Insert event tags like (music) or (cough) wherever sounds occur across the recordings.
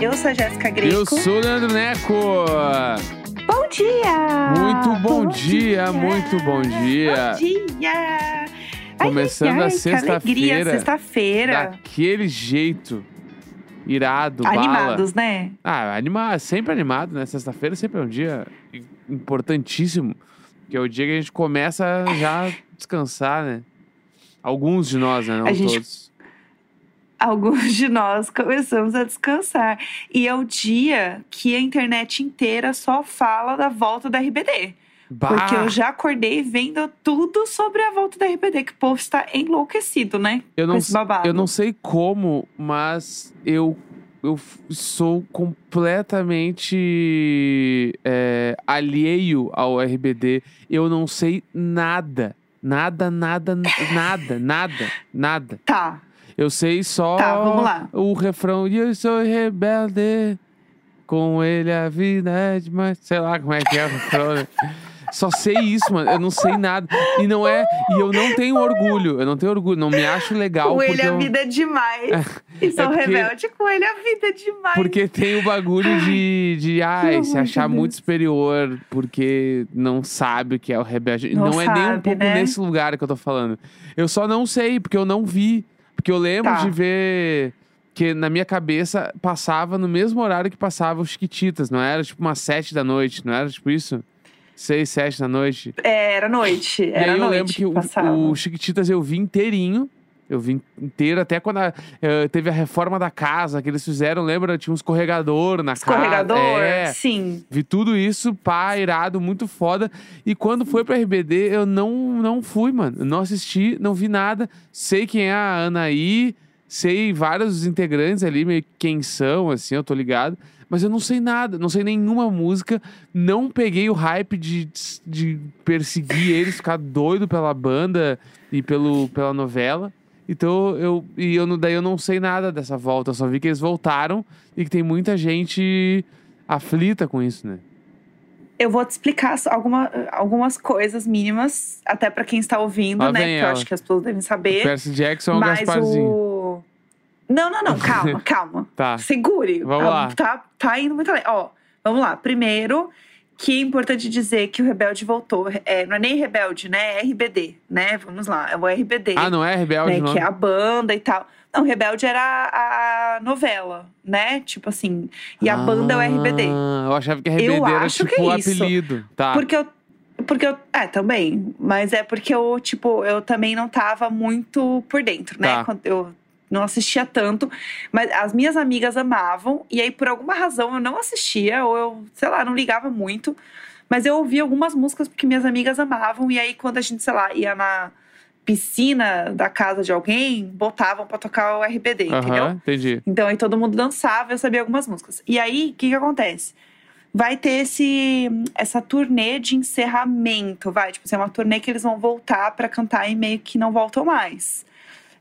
Eu sou a Jéssica Greco. Eu sou o Leandro Neco. Bom dia! Muito bom, dia, muito bom dia. Bom dia! Começando ai, ai, a sexta-feira. Sexta-feira. Daquele jeito. Irado, bala. Animados, né? Ah, animar, sempre animado, né? Sexta-feira sempre é um dia importantíssimo. Que é o dia que a gente começa já a descansar, né? Alguns de nós, né? Não A gente- todos. Alguns de nós começamos a descansar. E é o dia que a internet inteira só fala da volta da RBD. Bah, Porque eu já acordei vendo tudo sobre a volta da RBD, que o povo está enlouquecido, né? eu não, eu não sei como, mas eu, eu sou completamente é, alheio ao RBD. Eu não sei nada. Nada, nada, nada, nada, nada. Tá. Eu sei só Tá, vamos lá. o refrão. E eu sou rebelde, com ele a vida é demais. Sei lá como é que é o refrão. né? Só sei isso, mano. Eu não sei nada. E não é. E eu não tenho orgulho. Eu não tenho orgulho. Não me acho legal. com ele a eu- vida é demais. e sou porque- rebelde com ele a vida é demais. Porque tem o bagulho de, de ai, pelo se achar muito superior porque não sabe o que é o rebelde. Não Não, é nem um sabe, pouco né? nesse lugar que eu tô falando. Eu só não sei, porque eu não vi. Porque eu lembro Tá. de ver que na minha cabeça passava no mesmo horário que passava os Chiquititas. Não era tipo umas sete da noite, não era tipo isso? Seis, sete da noite. É, era noite. E Era aí eu noite lembro que o, passava. o Chiquititas eu vi inteirinho. Eu vi inteiro, até quando a- eh, teve a reforma da casa que eles fizeram, lembra? Tinha um escorregador na Escorregador? casa. É, Sim. vi tudo isso, pá, irado, muito foda. E quando foi pra RBD, eu não, não fui, mano. Eu não assisti, não vi nada. Sei quem é a Anaí, sei vários dos integrantes ali, meio que quem são, assim, eu tô ligado. Mas eu não sei nada, não sei nenhuma música. Não peguei o hype de, de perseguir eles, ficar doido pela banda e pelo, pela novela. Então eu, e eu daí eu não sei nada dessa volta. Eu só vi que eles voltaram e que tem muita gente aflita com isso, né? Eu vou te explicar alguma, algumas coisas mínimas, até pra quem está ouvindo, Lá né? Porque eu acho que as pessoas devem saber. Percy Jackson é mas Gasparzinho. o. Não, não, não, calma, (laughs) calma. Tá. Segure. Vamos lá. Tá, tá indo muito além. Ó, vamos lá. Primeiro, que é importante dizer que o Rebelde voltou. É, não é nem Rebelde, né? É RBD, né? Vamos lá. É o RBD. Ah, não é Rebelde, né, não? que é a banda e tal. Não, Rebelde era a, novela, né? Tipo assim. E a banda é o RBD. Ah, eu achava que Eu RBD era acho que tipo o é apelido. Tá. Porque eu. Porque eu. É, também. Mas é porque eu, tipo, eu também não tava muito por dentro, né? Tá. Quando eu não assistia tanto. Mas as minhas amigas amavam. E aí, por alguma razão, eu não assistia. Ou eu, sei lá, não ligava muito. Mas eu ouvia algumas músicas porque minhas amigas amavam. E aí, quando a gente, sei lá, ia na piscina da casa de alguém, botavam pra tocar o RBD, entendeu? Aham, entendi. Então aí todo mundo dançava, eu sabia algumas músicas. E aí, o que que acontece? Vai ter esse essa turnê de encerramento, vai, tipo, assim, é uma turnê que eles vão voltar pra cantar e meio que não voltam mais.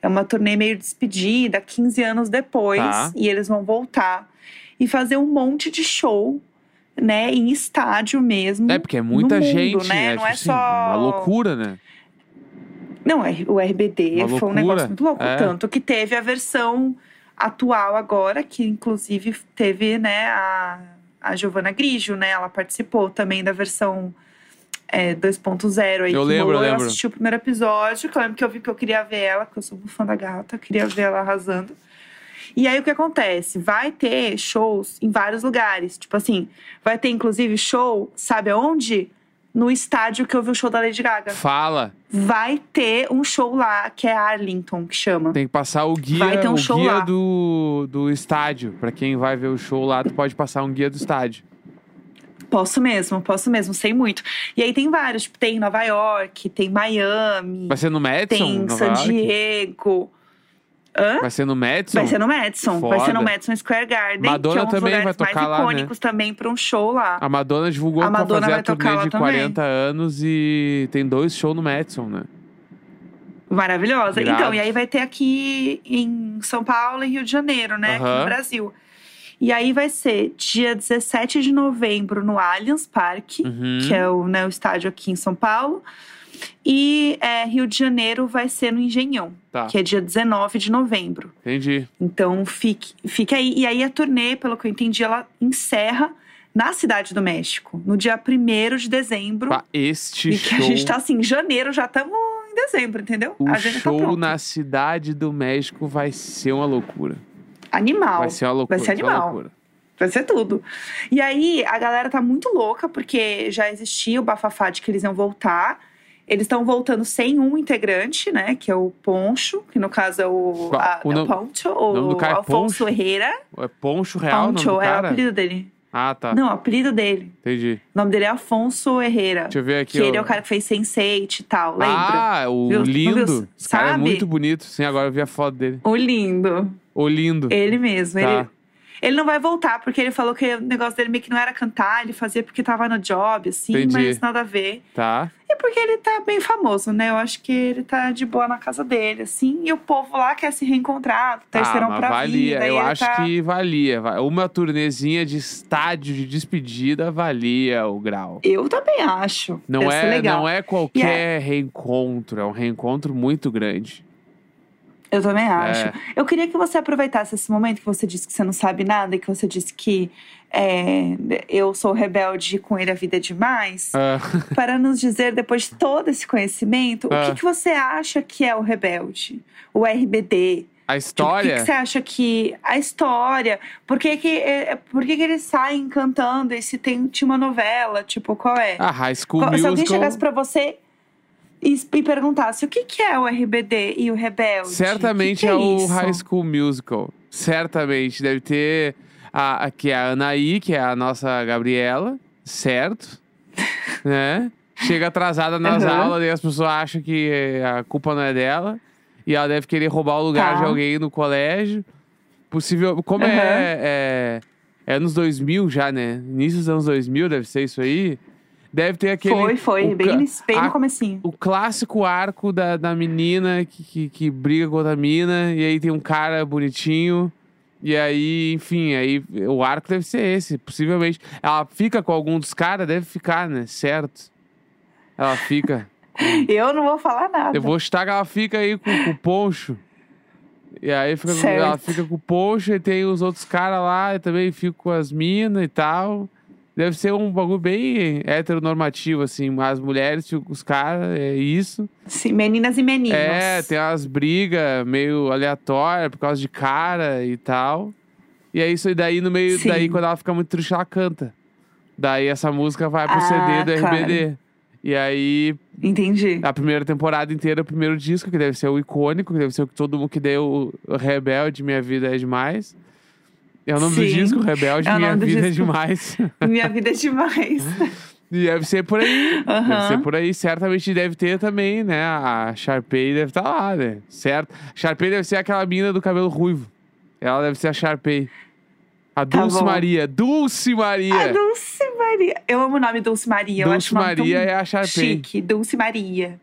É uma turnê meio despedida, 15 anos depois, Tá. e eles vão voltar e fazer um monte de show, né, em estádio mesmo. É, porque é muita mundo, gente, né? né? Não Tipo é assim, só- Uma loucura, né? Não, é- o RBD Uma foi um loucura, negócio muito louco. é. Tanto que teve a versão atual agora, que inclusive teve, né, a, a Giovanna Grigio, né? Ela participou também da versão é, 2.0 aí. Eu que lembro, eu Eu lembro. assisti o primeiro episódio, que eu lembro que eu vi que eu queria ver ela, porque eu sou muito fã da gata, queria ver ela arrasando. E aí o que acontece? Vai ter shows em vários lugares. Tipo assim, vai ter inclusive show, sabe aonde? No estádio que eu vi o show da Lady Gaga Fala. vai ter um show lá, que é Arlington, que chama. Tem que passar o guia, Vai ter um o show guia lá. do, do estádio. Pra quem vai ver o show lá, tu pode passar um guia do estádio. Posso mesmo, posso mesmo, sei muito. E aí tem vários, tipo, tem Nova York, tem Miami, Vai ser no Madison? tem Nova San? Diego. Hã? Vai ser no Madison? Vai ser no Madison, vai ser no Foda. Madison Square Garden, Madonna que é um dos também vai lugares mais tocar lá, né? icônicos também pra um show lá. A Madonna divulgou A que vai Madonna fazer vai a turnê tocar de também. 40 anos e tem dois shows no Madison, né? Maravilhosa. Irado. Então, e aí vai ter aqui em São Paulo e Rio de Janeiro, né? Aqui Aham. no Brasil. E aí vai ser dia 17 de novembro no Allianz Parque, Uhum. que é o, né, o estádio aqui em São Paulo. E é, Rio de Janeiro vai ser no Engenhão, Tá. que é dia 19 de novembro. Entendi. Então fique, fique aí. E aí a turnê, pelo que eu entendi, ela encerra na Cidade do México, no dia 1 de dezembro. Pá, este e que show. a gente tá assim, em janeiro, já estamos em dezembro, entendeu? O a agenda tá show pronta. na cidade do México vai ser uma loucura. Animal. Vai ser uma loucura. Vai ser animal. loucura. Vai ser tudo. E aí, a galera tá muito louca, porque já existia o bafafá de que eles iam voltar. Eles estão voltando sem um integrante, né? Que é o Poncho, que no caso é o, a, o é Poncho, o nome do o cara é Alfonso Poncho? Herrera. É Poncho Real Poncho é o apelido dele. Ah, tá. Não, o apelido dele. Entendi. O nome dele é Afonso Herrera. Deixa eu ver aqui. Que ele ó. é o cara que fez Sense8 e tal, lembra? Ah, o Viu? Lindo. Esse cara é Sabe? muito bonito. Sim, agora eu vi a foto dele. O lindo. O lindo. Ele mesmo. Tá. Ele, ele não vai voltar, porque ele falou que o negócio dele meio que não era cantar, ele fazia porque tava no job, assim, Entendi. mas nada a ver. Tá. E porque ele tá bem famoso, né? Eu acho que ele tá de boa na casa dele, assim. E o povo lá quer se reencontrar, terceirão ah, mas pra valia. vida. e Eu acho tá... que valia. Va- Uma turnezinha de estádio de despedida valia o grau. Eu também acho. Não Deve é, legal. não é qualquer reencontro, é um reencontro muito grande. Eu também É. acho. Eu queria que você aproveitasse esse momento que você disse que você não sabe nada e que você disse que é, eu sou rebelde e com ele a vida é demais. Ah, (laughs) para nos dizer, depois de todo esse conhecimento, o Ah. que, que você acha que é o rebelde? O RBD? a Tipo, o que, história. que você acha que. A história. Por que, que, é, por que, que eles saem cantando e se tem, tinha uma novela? Tipo, qual é? A High School Qual- se alguém chegasse pra você e, e perguntasse o que, que é o RBD e o rebelde? Certamente que que é, o isso? High School Musical. Certamente. Deve ter a, aqui a Anaí, que é a nossa Gabriela, certo? (laughs) né? Chega atrasada nas Aham. aulas e as pessoas acham que a culpa não é dela. E ela deve querer roubar o lugar Tá. de alguém no colégio. Possível. Como Aham. é, é. É anos 2000 já, né? Início dos anos 2000, deve ser isso aí. Deve ter aquele. Foi, foi, o bem, bem a- no comecinho. o clássico arco da, da menina que, que, que briga com outra mina, e aí tem um cara bonitinho. E aí, enfim, aí o arco deve ser esse, possivelmente. Ela fica com algum dos caras, deve ficar, né? Certo. Ela fica. (laughs) Eu não vou falar nada. Eu vou chutar que ela fica aí com, com o poncho. E aí fica com- ela fica com o poncho e tem os outros caras lá, e também fico com as minas e tal. Deve ser um bagulho bem heteronormativo, assim. As mulheres os caras, é isso. Sim, meninas e meninos. É, tem umas brigas meio aleatórias por causa de cara e tal. E é isso, e daí no meio, Sim. daí quando ela fica muito triste, ela canta. Daí essa música vai pro Ah, CD do claro. RBD. E aí, Entendi. a primeira temporada inteira, o primeiro disco, que deve ser o icônico, que deve ser o que todo mundo que deu o Rebelde, Minha Vida é Demais. É o nome do Sim, disco, Rebelde, é o Minha do Vida é. Demais. (laughs) Minha vida é demais. E deve ser por aí. Deve Aham. ser por aí. Certamente deve ter também, né? A Sharpay deve estar lá, né? Certo? Sharpay deve ser aquela mina do cabelo ruivo. Ela deve ser a Sharpay. A Tá Dulce bom. Maria. Dulce Maria. A Dulce Maria. Eu amo o nome Dulce Maria. Eu Dulce Maria é a Sharpay. Chique, Dulce Maria.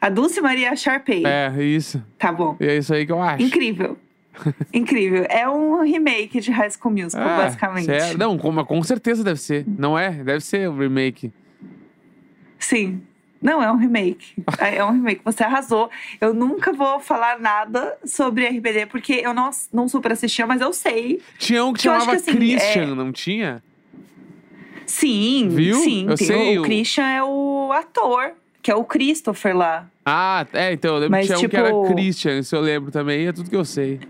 A Dulce Maria é a Sharpay. É, isso. Tá bom. E é isso aí que eu acho. Incrível. (laughs) Incrível. É um remake de High School Musical, Ah, basicamente. Não, com, com certeza deve ser. Não é? Deve ser o remake. Sim. Não, é um remake. (laughs) É um remake. Você arrasou. Eu nunca vou falar nada sobre RBD, porque eu não, não super assistia, mas eu sei. Tinha um que Que chamava que, assim, Christian, é- não tinha? Sim, Viu? sim. Eu sei, o, o- Christian é o ator, que é o Christopher lá. Ah, é, então eu lembro Mas, que tinha um que era tipo- Christian, isso eu lembro também, é tudo que eu sei.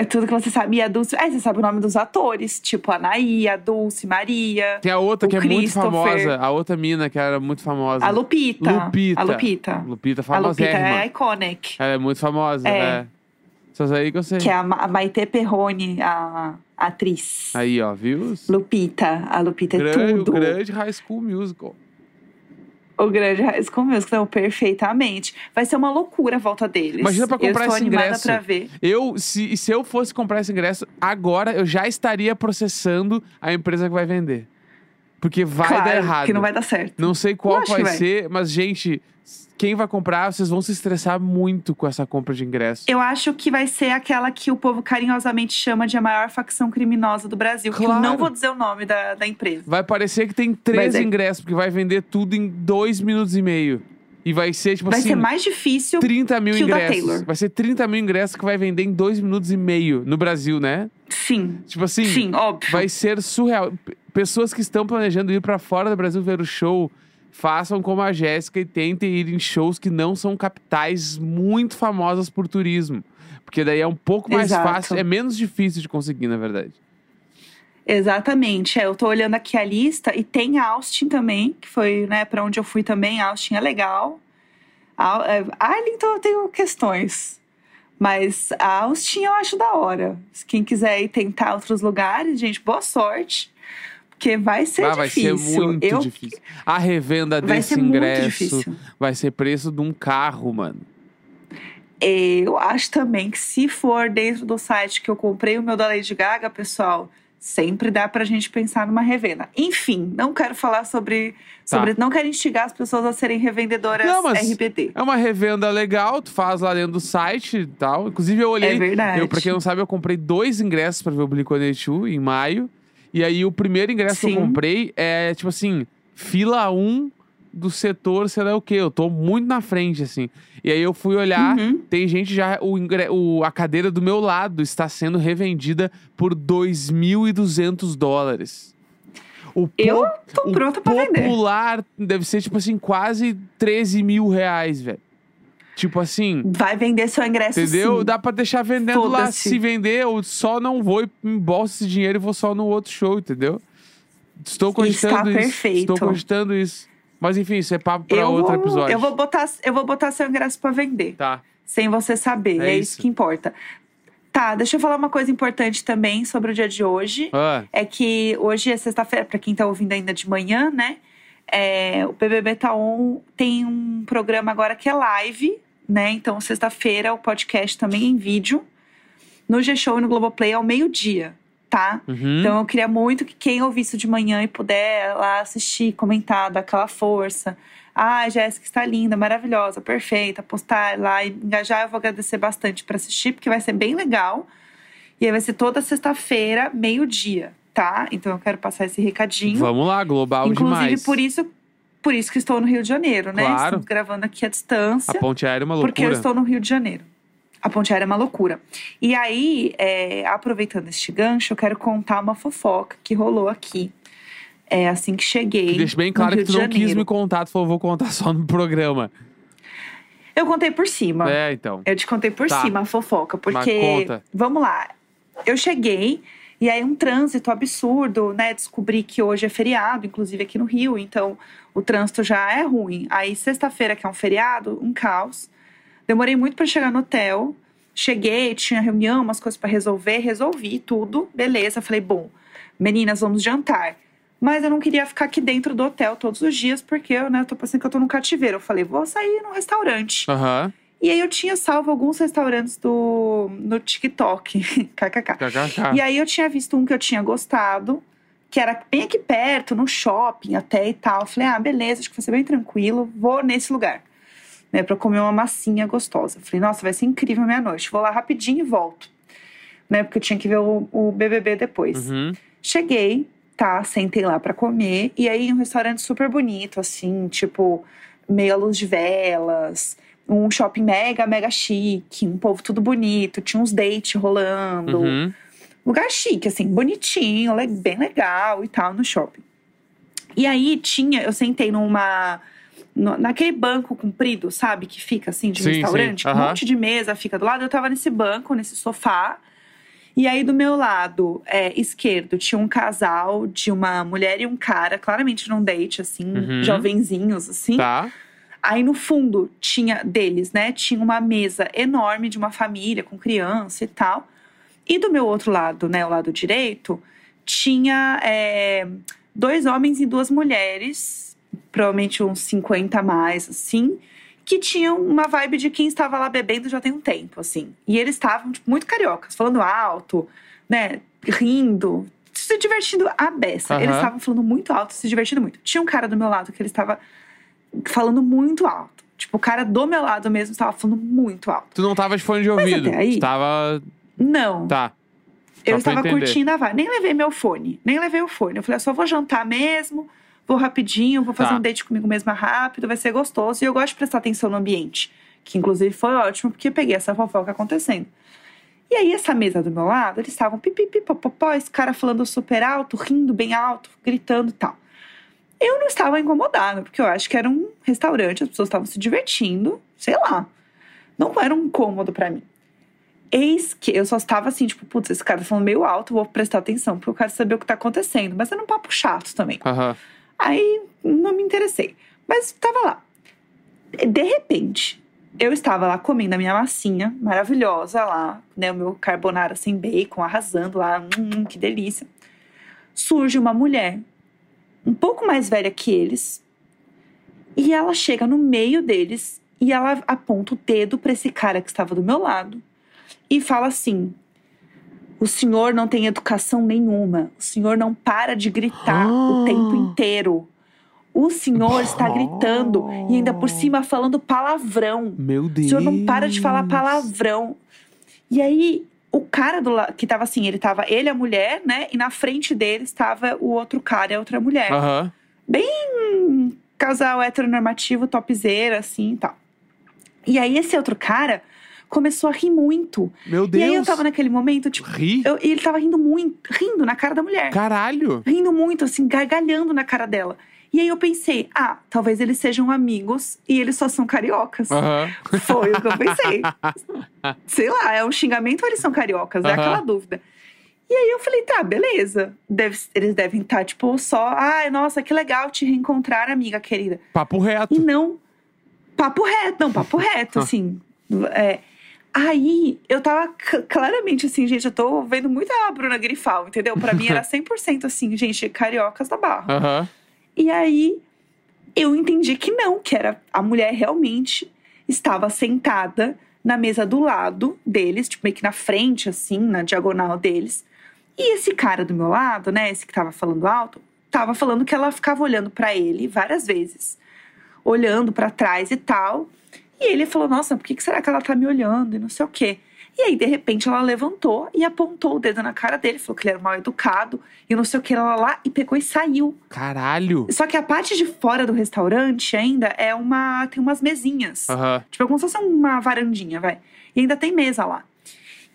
É tudo que você sabe. E a Dulce. Ah, você sabe o nome dos atores, tipo Anaí, a Dulce, Maria, Tem a outra que é muito famosa, a outra mina que era muito famosa. a Lupita. Lupita. A Lupita. Lupita A Lupita é iconic. Ela é muito famosa, É. é. Essas aí que eu sei. Que é a, Ma- a Maite Perrone, a, atriz. Aí, ó, viu? Lupita. A Lupita é grande, tudo. O grande High School Musical. O grande High School Musical, então, perfeitamente. Vai ser uma loucura a volta deles. Imagina pra comprar eu esse animada ingresso. pra ver. Eu, se, se eu fosse comprar esse ingresso, agora eu já estaria processando a empresa que vai vender. Porque vai claro, dar errado. que não vai dar certo. Não sei qual Lógico vai, vai. ser, mas, gente, quem vai comprar, vocês vão se estressar muito com essa compra de ingresso. Eu acho que vai ser aquela que o povo carinhosamente chama de a maior facção criminosa do Brasil. Que eu Claro. não vou dizer o nome da, da empresa. Vai parecer que tem três é- ingressos, porque vai vender tudo em dois minutos e meio. E vai ser, tipo vai assim, ser mais difícil 30 mil que o da ingressos. Taylor. Vai ser 30 mil ingressos que vai vender em dois minutos e meio no Brasil, né? Sim. Tipo assim, Sim, óbvio. vai ser surreal. Pessoas que estão planejando ir pra fora do Brasil ver o show, façam como a Jéssica e tentem ir em shows que não são capitais muito famosas por turismo. Porque daí é um pouco mais Exato. fácil, é menos difícil de conseguir, na verdade. Exatamente. É, eu tô olhando aqui a lista e tem Austin também, que foi, né, para onde eu fui também. Austin é legal. Al- é, Arlington eu tenho questões. Mas Austin eu acho da hora. Quem quiser ir tentar outros lugares, gente, boa sorte. Porque vai ser ah, vai difícil. ser muito eu, difícil. A revenda Vai desse ingresso vai ser preço de um carro, mano. Eu acho também que se for dentro do site que eu comprei o meu da Lady Gaga, pessoal, sempre dá pra gente pensar numa revenda. Enfim, não quero falar sobre. sobre Não quero instigar as pessoas a serem revendedoras Tá. Não, RBD. É uma revenda legal, tu faz lá dentro do site e tal. Inclusive, eu olhei. É verdade. Eu, pra quem não sabe, eu comprei dois ingressos pra ver o Blink-182 em maio. E aí, o primeiro ingresso que eu Sim. comprei é, tipo assim, fila 1 do setor, sei lá o quê. Eu tô muito na frente, assim. E aí, eu fui olhar, Uhum. tem gente já... O, o- a cadeira do meu lado está sendo revendida por 2.200 dólares. O Eu tô o pronta pra vender. popular deve ser, tipo assim, quase 13 mil reais, velho. Tipo assim, Vai vender seu ingresso entendeu? sim. Dá pra deixar vendendo lá. Se vender, eu só não vou e embolso esse dinheiro e vou só no outro show, entendeu? Estou cogitando isso. perfeito. Estou cogitando isso. Mas enfim, isso é papo pra eu outro vou, episódio. Eu vou, botar, eu vou botar seu ingresso pra vender. Tá. Sem você saber. É É, isso. isso que importa. Tá, deixa eu falar uma coisa importante também sobre o dia de hoje. Ah, é que hoje é sexta-feira, pra quem tá ouvindo ainda de manhã, né? É, o BBB Tá On tem um programa agora que é live, né? Então, sexta-feira, o podcast também em vídeo, no G-Show e no Globoplay ao meio-dia, tá? uhum. Então, eu queria muito que quem ouvir isso de manhã e puder lá assistir, comentar, dar aquela força. Ah, Jéssica está linda, maravilhosa, perfeita. Postar lá e engajar, eu vou agradecer bastante para assistir, porque vai ser bem legal. E aí vai ser toda sexta-feira, meio-dia, tá? Então eu quero passar esse recadinho. Vamos lá, global Inclusive, demais. por isso, por isso que estou no Rio de Janeiro, né? Claro. Estamos gravando aqui à distância A ponte aérea é uma porque eu loucura. estou no Rio de Janeiro. A ponte aérea é uma loucura. E aí, é, aproveitando este gancho, eu quero contar uma fofoca que rolou aqui. É assim que cheguei. Que deixa bem claro que tu não quis me contar, tu falou, vou contar só no programa. Eu contei por cima. É, então. Eu te contei por Tá. cima a fofoca, porque. conta. Vamos lá. Eu cheguei e aí um trânsito absurdo, né? Descobri que hoje é feriado, inclusive aqui no Rio, então o trânsito já é ruim. Aí sexta-feira, que é um feriado, um caos. Demorei muito para chegar no hotel. Cheguei, tinha reunião, umas coisas para resolver, resolvi tudo, beleza. Falei, bom, meninas, vamos jantar. Mas eu não queria ficar aqui dentro do hotel todos os dias, porque eu, né, tô pensando que eu tô no cativeiro. Eu falei, vou sair num restaurante. Aham. E aí eu tinha salvo alguns restaurantes do no TikTok, (laughs) kkk. E aí eu tinha visto um que eu tinha gostado, que era bem aqui perto, no shopping até e tal. Eu falei, ah, beleza, acho que vai ser bem tranquilo, vou nesse lugar. Né, pra comer uma massinha gostosa. Eu Falei, nossa, vai ser incrível a minha noite. Vou lá rapidinho e volto. Né, porque eu tinha que ver o, o BBB depois. Uhum. Cheguei, tá, sentei lá pra comer. E aí, um restaurante super bonito, assim, tipo, meia luz de velas. Um shopping mega, mega chique. Um povo tudo bonito. Tinha uns dates rolando. Uhum. Lugar chique, assim, bonitinho, bem legal e tal, no shopping. E aí, tinha, eu sentei numa... no- naquele banco comprido, sabe? Que fica, assim, de Sim, restaurante. sim, com Um monte de mesa fica do lado. Eu tava nesse banco, nesse sofá. E aí, do meu lado é, esquerdo, tinha um casal de uma mulher e um cara, claramente num date, assim, Uhum. jovenzinhos, assim. Tá. Aí no fundo tinha deles, né? Tinha uma mesa enorme de uma família com criança e tal. E do meu outro lado, né, o lado direito, tinha é, dois homens e duas mulheres, provavelmente uns 50 a mais, assim, que tinham uma vibe de quem estava lá bebendo já tem um tempo, assim. E eles estavam tipo, muito cariocas, falando alto, né, rindo, se divertindo a beça. Aham. Eles estavam falando muito alto, se divertindo muito. Tinha um cara do meu lado que ele estava falando muito alto. Tipo, o cara do meu lado mesmo estava falando muito alto. Tu não tava de fone de ouvido. até aí- tava. Não. Tá. Eu Só estava entender. curtindo a vibe. Nem levei meu fone. Nem levei o fone. Eu falei, eu só vou jantar mesmo. Vou rapidinho, vou fazer Tá. um date comigo mesma rápido, vai ser gostoso. E eu gosto de prestar atenção no ambiente. Que inclusive foi ótimo, porque eu peguei essa fofoca acontecendo. E aí, essa mesa do meu lado, eles estavam pipipi, popopó, esse cara falando super alto, rindo bem alto, gritando e tal. Eu não estava incomodada, porque eu acho que era um restaurante, as pessoas estavam se divertindo, sei lá. Não era um incômodo pra mim. Eis que eu só estava assim, tipo, putz, esse cara tá falando meio alto, vou prestar atenção, porque eu quero saber o que tá acontecendo. Mas era um papo chato também. Aham. Aí não me interessei. Mas tava lá. De repente, eu estava lá comendo a minha massinha maravilhosa lá, né? O meu carbonara sem bacon, arrasando lá. Hum, que delícia. Surge uma mulher, um pouco mais velha que eles, e ela chega no meio deles e ela aponta o dedo para esse cara que estava do meu lado e fala assim: O senhor não tem educação nenhuma. O senhor não para de gritar o tempo inteiro. O senhor está gritando e ainda por cima falando palavrão. Meu O Deus. senhor não para de falar palavrão. E aí, o cara do que tava assim, ele tava ele, a mulher, né? E na frente dele estava o outro cara e a outra mulher. Aham. Um casal heteronormativo, topzera, assim e tal. E aí, esse outro cara começou a rir muito. Meu Deus. E aí, eu tava naquele momento, tipo, Ri? eu- e ele tava rindo muito, rindo na cara da mulher. Caralho. Rindo muito, assim, gargalhando na cara dela. E aí eu pensei, ah, talvez eles sejam amigos e eles só são cariocas. Aham. Foi o que eu pensei. (laughs) Sei lá, é um xingamento ou eles são cariocas? É Aham. aquela dúvida. E aí eu falei, tá, beleza. Deve- eles devem estar, tipo, só, ai, nossa, que legal te reencontrar, amiga querida. Papo reto. E não, papo reto, não, papo reto, (laughs) assim. É, aí eu tava claramente assim, gente, eu tô vendo muito a Bruna Grifal, entendeu? Pra mim era (laughs) 100% assim, gente, cariocas da barra. Aham. E aí eu entendi que não, que era a mulher realmente estava sentada na mesa do lado deles, tipo meio que na frente, assim, na diagonal deles. E esse cara do meu lado, né, esse que tava falando alto, tava falando que ela ficava olhando pra ele várias vezes, olhando pra trás e tal. E ele falou: Nossa, por que será que ela tá me olhando? E não sei o quê. E aí, de repente, ela levantou e apontou o dedo na cara dele, falou que ele era mal educado e não sei o que, lá, lá, e pegou e saiu. Caralho. Só que a parte de fora do restaurante ainda é uma. tem umas mesinhas. Aham. Tipo, é como se fosse uma varandinha, vai. E ainda tem mesa lá.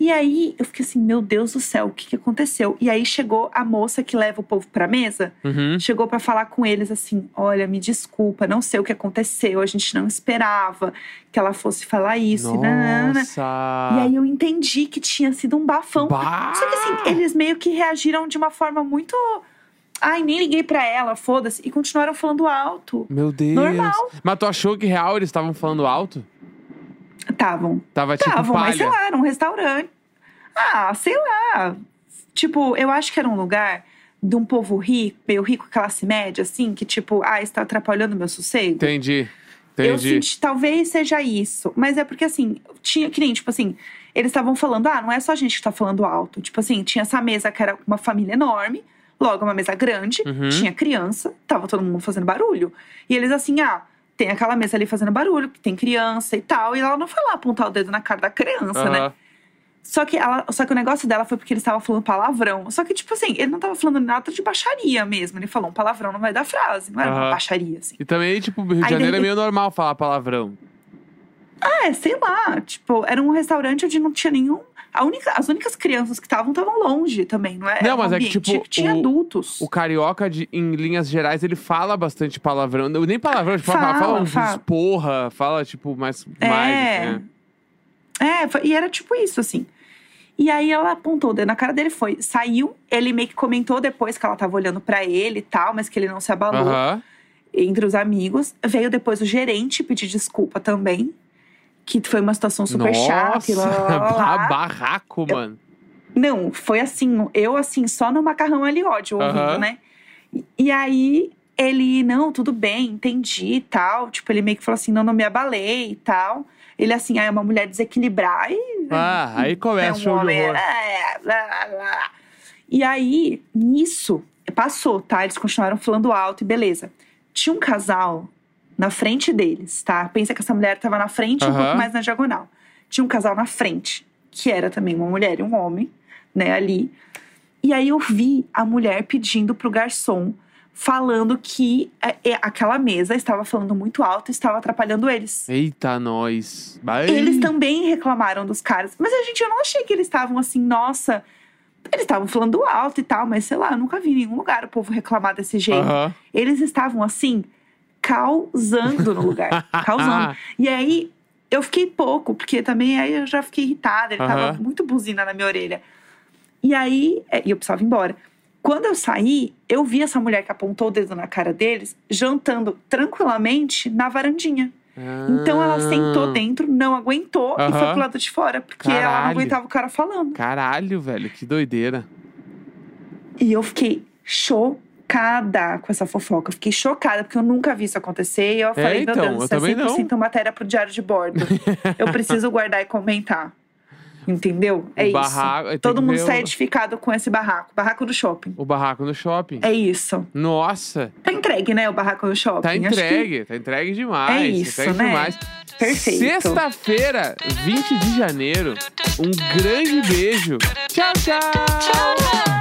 E aí eu fiquei assim, meu Deus do céu, o que, que aconteceu? E aí chegou a moça que leva o povo pra mesa, Uhum. chegou pra falar com eles assim: olha, me desculpa, não sei o que aconteceu, a gente não esperava que ela fosse falar isso. E. Nossa. e aí eu entendi que tinha sido um bafão. Bah! Só que assim, eles meio que reagiram de uma forma muito. Ai, nem liguei pra ela, foda-se. E continuaram falando alto. Meu Deus. Normal. Mas tu achou que real eles estavam falando alto? Estavam. Tava tipo Estavam, mas sei lá, era um restaurante. Ah, sei lá. Tipo, eu acho que era um lugar de um povo rico, meio rico, classe média, assim, que tipo, ah, está atrapalhando meu sossego. Entendi. Eu Entendi. senti, talvez seja isso. Mas é porque, assim, tinha que nem, tipo assim, eles estavam falando, ah, não é só a gente que tá falando alto. Tipo assim, tinha essa mesa que era uma família enorme, logo uma mesa grande, Uhum. tinha criança, tava todo mundo fazendo barulho. E eles assim, ah, tem aquela mesa ali fazendo barulho, que tem criança e tal. E ela não foi lá apontar o dedo na cara da criança, né? Aham. Só que, ela, só que o negócio dela foi porque ele estava falando palavrão. Só que, tipo assim, ele não tava falando nada de baixaria mesmo. Ele falou um palavrão no meio da frase, não era uma Aham. baixaria, assim. E também, tipo, Rio de Aí, Janeiro é meio normal falar palavrão. É, sei lá. Tipo, era um restaurante onde não tinha nenhum. A única, as únicas crianças que estavam estavam longe também, não é? Não, Era um mas é que, tipo, Tinha o- adultos. O carioca, de, em linhas gerais, ele fala bastante palavrão. Nem palavrão, tipo, fala, Fala, fala uns fala. porra, fala, tipo, mais. É. mais assim, né? É, foi- e era tipo isso, assim. E aí ela apontou o dedo na cara dele, foi, saiu. Ele meio que comentou depois que ela tava olhando pra ele e tal, mas que ele não se abalou. Entre os amigos. Veio depois o gerente pedir desculpa também. Que foi uma situação super chata. e lá, lá, lá, lá. Nossa, (laughs) barraco, mano. Não, foi assim, eu assim, só no macarrão ali ódio ouvindo, né? E, e aí ele, não, tudo bem, entendi e tal. Tipo, ele meio que falou assim, não, não me abalei e tal. Ele assim, ah, é uma mulher desequilibrar e. Ah, aí é começa o um de homem. horror. é, blá, blá. E aí, nisso, passou, tá? Eles continuaram falando alto e beleza. Tinha um casal na frente deles, tá? Pensa que essa mulher tava na frente, um Aham. pouco mais na diagonal. Tinha um casal na frente, que era também uma mulher e um homem, né, ali. E aí eu vi a mulher pedindo pro garçom, falando que é, é, aquela mesa estava falando muito alto e estava atrapalhando eles. Eita, nós. Vai. Eles também reclamaram dos caras. Mas a gente, eu não achei que eles estavam assim, nossa. Eles estavam falando alto e tal, mas sei lá, eu nunca vi em nenhum lugar o povo reclamar desse jeito. Aham. Eles estavam assim, causando no lugar. (laughs) causando. E aí, eu fiquei pouco, porque também aí eu já fiquei irritada. Ele tava Aham. muito buzina na minha orelha. E aí, é, e eu precisava ir embora. Quando eu saí, eu vi essa mulher que apontou o dedo na cara deles, jantando tranquilamente na varandinha. Então ela sentou Ah. dentro, não aguentou e foi pro lado de fora, porque ela não Caralho. aguentava o cara falando. Caralho, velho, que doideira. E eu fiquei chocada com essa fofoca. Eu fiquei chocada, porque eu nunca vi isso acontecer. E eu falei, então, meu eu Deus, isso é também não. 100% matéria pro diário de bordo. eu (laughs) preciso guardar e comentar. Entendeu? É o isso. barraco. tem Todo mundo sai o, edificado com esse barraco. Barraco do shopping. o barraco no shopping. É isso. Nossa, Tá entregue, né? O barraco do shopping. tá Acho que- entregue, tá entregue demais. É isso, entregue né? demais. Perfeito. Sexta-feira, 20 de janeiro. Um grande beijo. Tchau, tchau. Tchau.